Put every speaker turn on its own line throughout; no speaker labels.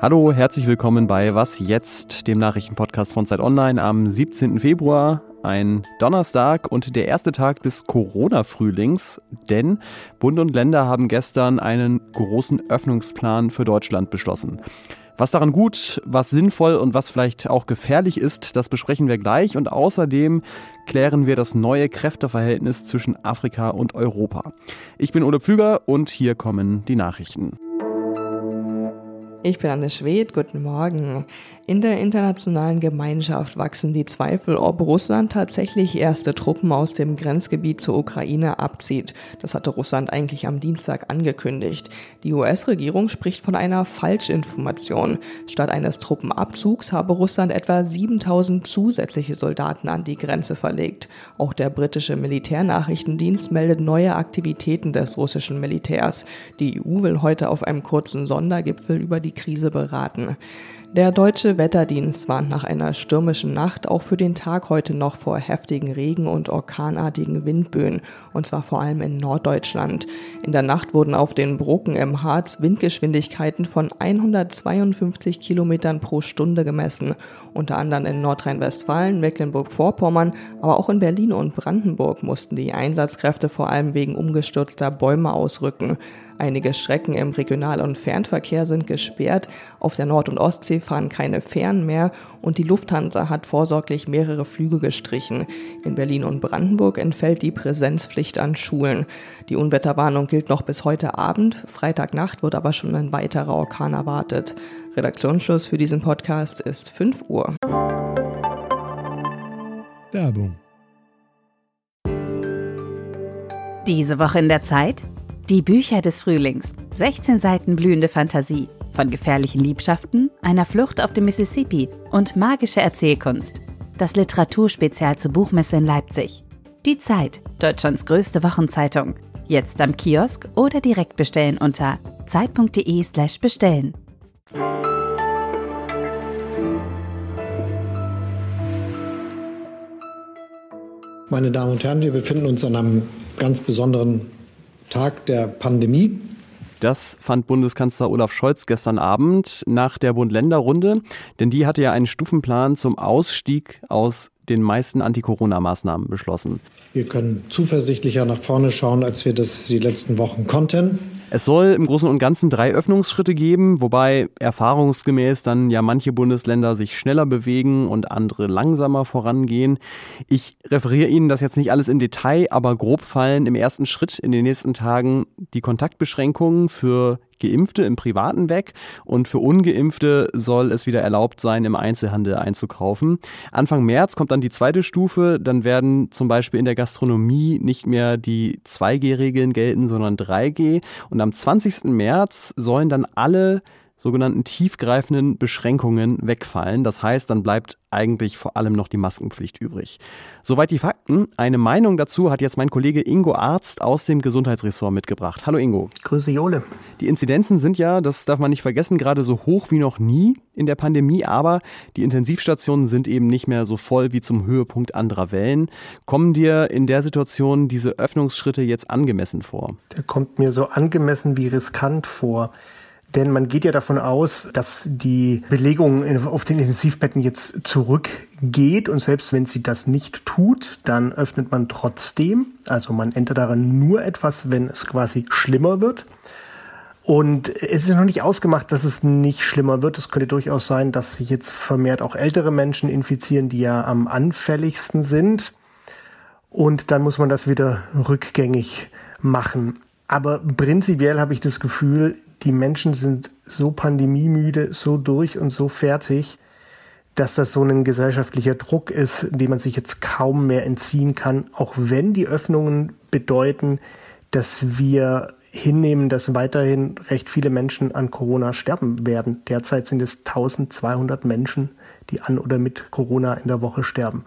Hallo, herzlich willkommen bei Was jetzt, dem Nachrichtenpodcast von Zeit Online am 17. Februar, ein Donnerstag und der erste Tag des Corona-Frühlings, denn Bund und Länder haben gestern einen großen Öffnungsplan für Deutschland beschlossen. Was daran gut, was sinnvoll und was vielleicht auch gefährlich ist, das besprechen wir gleich und außerdem klären wir das neue Kräfteverhältnis zwischen Afrika und Europa. Ich bin Ole Pflüger und hier kommen die Nachrichten.
Ich bin Anne Schwed, guten Morgen. In der internationalen Gemeinschaft wachsen die Zweifel, ob Russland tatsächlich erste Truppen aus dem Grenzgebiet zur Ukraine abzieht. Das hatte Russland eigentlich am Dienstag angekündigt. Die US-Regierung spricht von einer Falschinformation. Statt eines Truppenabzugs habe Russland etwa 7000 zusätzliche Soldaten an die Grenze verlegt. Auch der britische Militärnachrichtendienst meldet neue Aktivitäten des russischen Militärs. Die EU will heute auf einem kurzen Sondergipfel über die Krise beraten. Der deutsche Wetterdienst warnt nach einer stürmischen Nacht auch für den Tag heute noch vor heftigen Regen und orkanartigen Windböen, und zwar vor allem in Norddeutschland. In der Nacht wurden auf den Brocken im Harz Windgeschwindigkeiten von 152 Kilometern pro Stunde gemessen, unter anderem in Nordrhein-Westfalen, Mecklenburg-Vorpommern, aber auch in Berlin und Brandenburg mussten die Einsatzkräfte vor allem wegen umgestürzter Bäume ausrücken. Einige Strecken im Regional- und Fernverkehr sind gesperrt. Auf der Nord- und Ostsee fahren keine Fähren mehr und die Lufthansa hat vorsorglich mehrere Flüge gestrichen. In Berlin und Brandenburg entfällt die Präsenzpflicht an Schulen. Die Unwetterwarnung gilt noch bis heute Abend. Freitagnacht wird aber schon ein weiterer Orkan erwartet. Redaktionsschluss für diesen Podcast ist 5 Uhr.
Werbung.
Diese Woche in der Zeit? Die Bücher des Frühlings. 16 Seiten blühende Fantasie. Von gefährlichen Liebschaften, einer Flucht auf dem Mississippi und magische Erzählkunst. Das Literaturspezial zur Buchmesse in Leipzig. Die Zeit, Deutschlands größte Wochenzeitung. Jetzt am Kiosk oder direkt bestellen unter zeit.de/slash bestellen.
Meine Damen und Herren, wir befinden uns an einem ganz besonderen Tag der Pandemie.
Das fand Bundeskanzler Olaf Scholz gestern Abend nach der Bund-Länder-Runde, denn die hatte ja einen Stufenplan zum Ausstieg aus den meisten Anti-Corona-Maßnahmen beschlossen.
Wir können zuversichtlicher nach vorne schauen, als wir das die letzten Wochen konnten.
Es soll im Großen und Ganzen drei Öffnungsschritte geben, wobei erfahrungsgemäß dann ja manche Bundesländer sich schneller bewegen und andere langsamer vorangehen. Ich referiere Ihnen das jetzt nicht alles im Detail, aber grob fallen im ersten Schritt in den nächsten Tagen die Kontaktbeschränkungen für Geimpfte im Privaten weg und für Ungeimpfte soll es wieder erlaubt sein, im Einzelhandel einzukaufen. Anfang März kommt dann die zweite Stufe, dann werden zum Beispiel in der Gastronomie nicht mehr die 2G-Regeln gelten, sondern 3G und am 20. März sollen dann alle sogenannten tiefgreifenden Beschränkungen wegfallen. Das heißt, dann bleibt eigentlich vor allem noch die Maskenpflicht übrig. Soweit die Fakten. Eine Meinung dazu hat jetzt mein Kollege Ingo Arzt aus dem Gesundheitsressort mitgebracht. Hallo Ingo.
Grüße Jole.
Die Inzidenzen sind ja, das darf man nicht vergessen, gerade so hoch wie noch nie in der Pandemie, aber die Intensivstationen sind eben nicht mehr so voll wie zum Höhepunkt anderer Wellen. Kommen dir in der Situation diese Öffnungsschritte jetzt angemessen vor?
Der kommt mir so angemessen wie riskant vor. Denn man geht ja davon aus, dass die Belegung auf den Intensivbetten jetzt zurückgeht und selbst wenn sie das nicht tut, dann öffnet man trotzdem. Also man ändert daran nur etwas, wenn es quasi schlimmer wird. Und es ist noch nicht ausgemacht, dass es nicht schlimmer wird. Es könnte durchaus sein, dass sich jetzt vermehrt auch ältere Menschen infizieren, die ja am anfälligsten sind. Und dann muss man das wieder rückgängig machen. Aber prinzipiell habe ich das Gefühl, die Menschen sind so pandemiemüde, so durch und so fertig, dass das so ein gesellschaftlicher Druck ist, dem man sich jetzt kaum mehr entziehen kann, auch wenn die Öffnungen bedeuten, dass wir hinnehmen, dass weiterhin recht viele Menschen an Corona sterben werden. Derzeit sind es 1200 Menschen, die an oder mit Corona in der Woche sterben.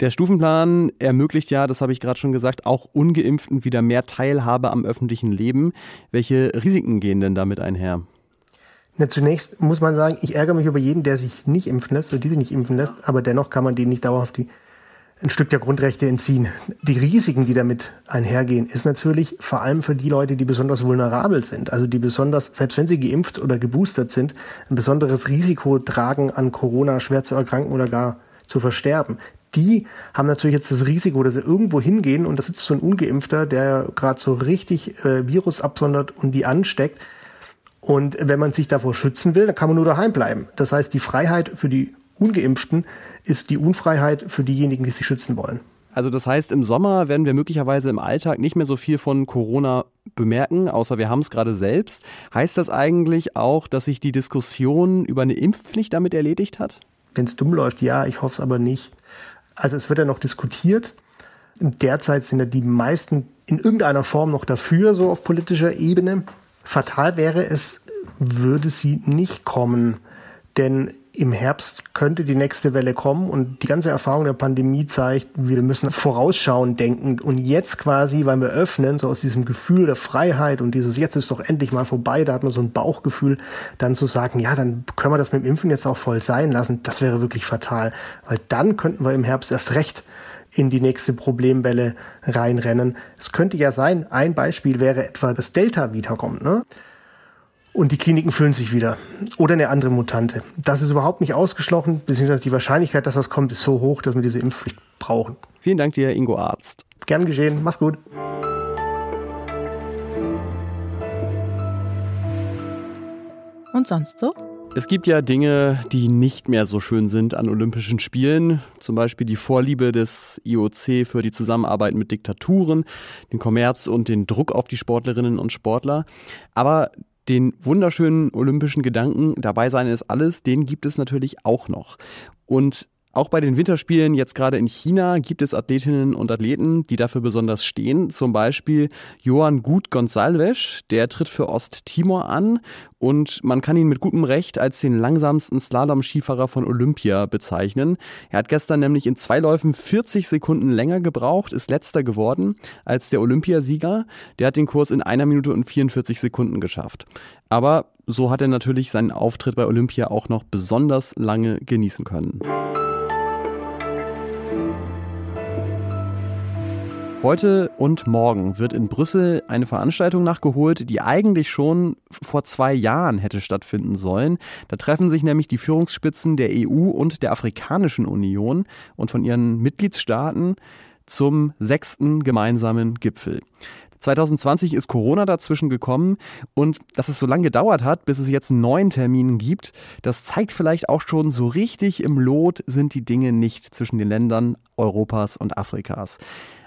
Der Stufenplan ermöglicht ja, das habe ich gerade schon gesagt, auch ungeimpften wieder mehr Teilhabe am öffentlichen Leben. Welche Risiken gehen denn damit einher?
Na, zunächst muss man sagen, ich ärgere mich über jeden, der sich nicht impfen lässt oder die sich nicht impfen lässt, aber dennoch kann man dem nicht dauerhaft die ein Stück der Grundrechte entziehen. Die Risiken, die damit einhergehen, ist natürlich vor allem für die Leute, die besonders vulnerabel sind, also die besonders, selbst wenn sie geimpft oder geboostert sind, ein besonderes Risiko tragen, an Corona schwer zu erkranken oder gar zu versterben. Die haben natürlich jetzt das Risiko, dass sie irgendwo hingehen und da sitzt so ein Ungeimpfter, der gerade so richtig äh, Virus absondert und die ansteckt. Und wenn man sich davor schützen will, dann kann man nur daheim bleiben. Das heißt, die Freiheit für die Ungeimpften ist die Unfreiheit für diejenigen, die sich schützen wollen.
Also das heißt, im Sommer werden wir möglicherweise im Alltag nicht mehr so viel von Corona bemerken, außer wir haben es gerade selbst. Heißt das eigentlich auch, dass sich die Diskussion über eine Impfpflicht damit erledigt hat?
Wenn es dumm läuft, ja, ich hoffe es aber nicht. Also es wird ja noch diskutiert. Derzeit sind ja die meisten in irgendeiner Form noch dafür, so auf politischer Ebene. Fatal wäre es, würde sie nicht kommen. Denn im Herbst könnte die nächste Welle kommen und die ganze Erfahrung der Pandemie zeigt, wir müssen vorausschauend denken und jetzt quasi, weil wir öffnen, so aus diesem Gefühl der Freiheit und dieses jetzt ist doch endlich mal vorbei, da hat man so ein Bauchgefühl, dann zu sagen, ja, dann können wir das mit dem Impfen jetzt auch voll sein lassen, das wäre wirklich fatal, weil dann könnten wir im Herbst erst recht in die nächste Problemwelle reinrennen. Es könnte ja sein, ein Beispiel wäre etwa, dass Delta wiederkommt, ne? Und die Kliniken füllen sich wieder. Oder eine andere Mutante. Das ist überhaupt nicht ausgeschlossen, beziehungsweise die Wahrscheinlichkeit, dass das kommt, ist so hoch, dass wir diese Impfpflicht brauchen.
Vielen Dank dir, Ingo Arzt.
Gern geschehen. Mach's gut.
Und sonst so?
Es gibt ja Dinge, die nicht mehr so schön sind an Olympischen Spielen. Zum Beispiel die Vorliebe des IOC für die Zusammenarbeit mit Diktaturen, den Kommerz und den Druck auf die Sportlerinnen und Sportler. Aber den wunderschönen olympischen Gedanken, dabei sein ist alles, den gibt es natürlich auch noch. Und auch bei den Winterspielen jetzt gerade in China gibt es Athletinnen und Athleten, die dafür besonders stehen. Zum Beispiel Johann Gut Gonsalves, der tritt für Osttimor an und man kann ihn mit gutem Recht als den langsamsten Slalom-Skifahrer von Olympia bezeichnen. Er hat gestern nämlich in zwei Läufen 40 Sekunden länger gebraucht, ist letzter geworden als der Olympiasieger. Der hat den Kurs in einer Minute und 44 Sekunden geschafft. Aber so hat er natürlich seinen Auftritt bei Olympia auch noch besonders lange genießen können. Heute und morgen wird in Brüssel eine Veranstaltung nachgeholt, die eigentlich schon vor zwei Jahren hätte stattfinden sollen. Da treffen sich nämlich die Führungsspitzen der EU und der Afrikanischen Union und von ihren Mitgliedstaaten zum sechsten gemeinsamen Gipfel. 2020 ist Corona dazwischen gekommen und dass es so lange gedauert hat, bis es jetzt einen neuen Termin gibt, das zeigt vielleicht auch schon, so richtig im Lot sind die Dinge nicht zwischen den Ländern Europas und Afrikas.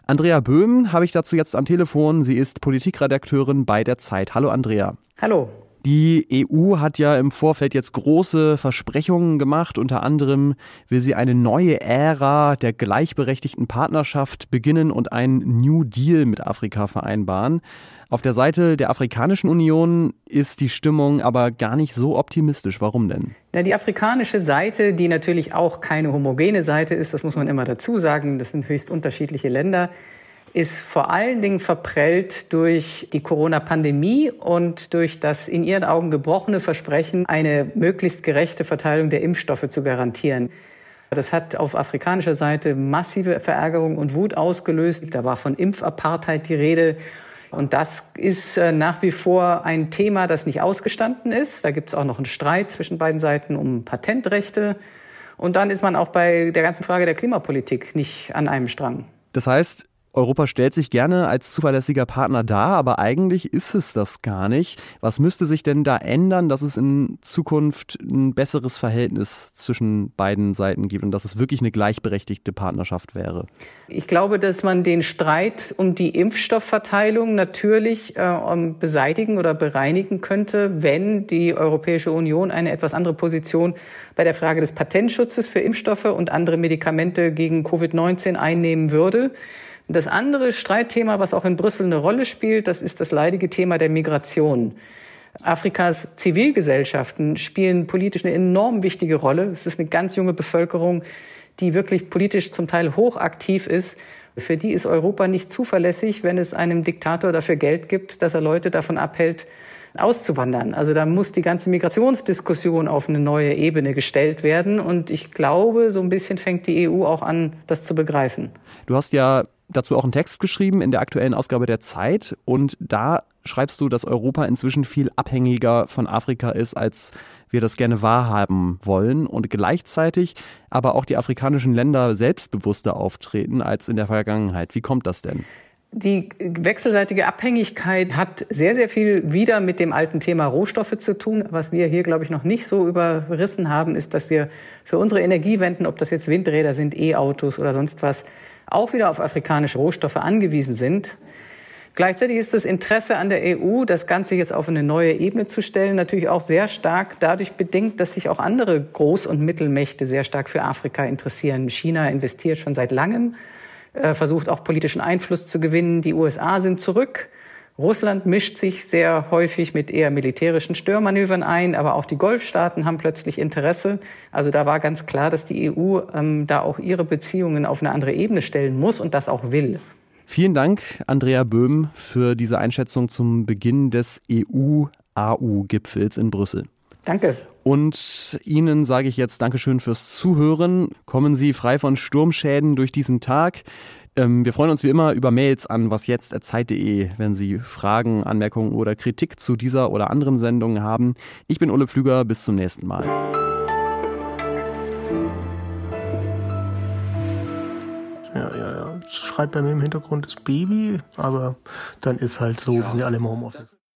Andrea Böhm habe ich dazu jetzt am Telefon. Sie ist Politikredakteurin bei der Zeit. Hallo Andrea.
Hallo.
Die EU hat ja im Vorfeld jetzt große Versprechungen gemacht. Unter anderem will sie eine neue Ära der gleichberechtigten Partnerschaft beginnen und einen New Deal mit Afrika vereinbaren. Auf der Seite der Afrikanischen Union ist die Stimmung aber gar nicht so optimistisch. Warum denn?
Ja, die afrikanische Seite, die natürlich auch keine homogene Seite ist, das muss man immer dazu sagen, das sind höchst unterschiedliche Länder, ist vor allen Dingen verprellt durch die Corona-Pandemie und durch das in ihren Augen gebrochene Versprechen, eine möglichst gerechte Verteilung der Impfstoffe zu garantieren. Das hat auf afrikanischer Seite massive Verärgerung und Wut ausgelöst. Da war von Impfapartheid die Rede. Und das ist äh, nach wie vor ein Thema, das nicht ausgestanden ist. Da gibt es auch noch einen Streit zwischen beiden Seiten um Patentrechte. Und dann ist man auch bei der ganzen Frage der Klimapolitik nicht an einem Strang.
Das heißt, Europa stellt sich gerne als zuverlässiger Partner dar, aber eigentlich ist es das gar nicht. Was müsste sich denn da ändern, dass es in Zukunft ein besseres Verhältnis zwischen beiden Seiten gibt und dass es wirklich eine gleichberechtigte Partnerschaft wäre?
Ich glaube, dass man den Streit um die Impfstoffverteilung natürlich äh, beseitigen oder bereinigen könnte, wenn die Europäische Union eine etwas andere Position bei der Frage des Patentschutzes für Impfstoffe und andere Medikamente gegen Covid-19 einnehmen würde. Das andere Streitthema, was auch in Brüssel eine Rolle spielt, das ist das leidige Thema der Migration. Afrikas Zivilgesellschaften spielen politisch eine enorm wichtige Rolle. Es ist eine ganz junge Bevölkerung, die wirklich politisch zum Teil hochaktiv ist. Für die ist Europa nicht zuverlässig, wenn es einem Diktator dafür Geld gibt, dass er Leute davon abhält, auszuwandern. Also da muss die ganze Migrationsdiskussion auf eine neue Ebene gestellt werden. Und ich glaube, so ein bisschen fängt die EU auch an, das zu begreifen.
Du hast ja dazu auch einen Text geschrieben in der aktuellen Ausgabe der Zeit und da schreibst du, dass Europa inzwischen viel abhängiger von Afrika ist, als wir das gerne wahrhaben wollen und gleichzeitig aber auch die afrikanischen Länder selbstbewusster auftreten als in der Vergangenheit. Wie kommt das denn?
Die wechselseitige Abhängigkeit hat sehr, sehr viel wieder mit dem alten Thema Rohstoffe zu tun. Was wir hier, glaube ich, noch nicht so überrissen haben, ist, dass wir für unsere Energiewenden, ob das jetzt Windräder sind, E-Autos oder sonst was, auch wieder auf afrikanische Rohstoffe angewiesen sind. Gleichzeitig ist das Interesse an der EU, das Ganze jetzt auf eine neue Ebene zu stellen, natürlich auch sehr stark dadurch bedingt, dass sich auch andere Groß- und Mittelmächte sehr stark für Afrika interessieren. China investiert schon seit langem, äh, versucht auch politischen Einfluss zu gewinnen. Die USA sind zurück. Russland mischt sich sehr häufig mit eher militärischen Störmanövern ein, aber auch die Golfstaaten haben plötzlich Interesse. Also da war ganz klar, dass die EU ähm, da auch ihre Beziehungen auf eine andere Ebene stellen muss und das auch will.
Vielen Dank, Andrea Böhm, für diese Einschätzung zum Beginn des EU-AU-Gipfels in Brüssel.
Danke.
Und Ihnen sage ich jetzt Dankeschön fürs Zuhören. Kommen Sie frei von Sturmschäden durch diesen Tag. Ähm, wir freuen uns wie immer über Mails an wasjetzt.zeit.de, wenn Sie Fragen, Anmerkungen oder Kritik zu dieser oder anderen Sendung haben. Ich bin Ulle Pflüger, bis zum nächsten Mal.
schreibt bei mir im Hintergrund das Baby, aber dann ist halt so, wir sind ja alle im Homeoffice.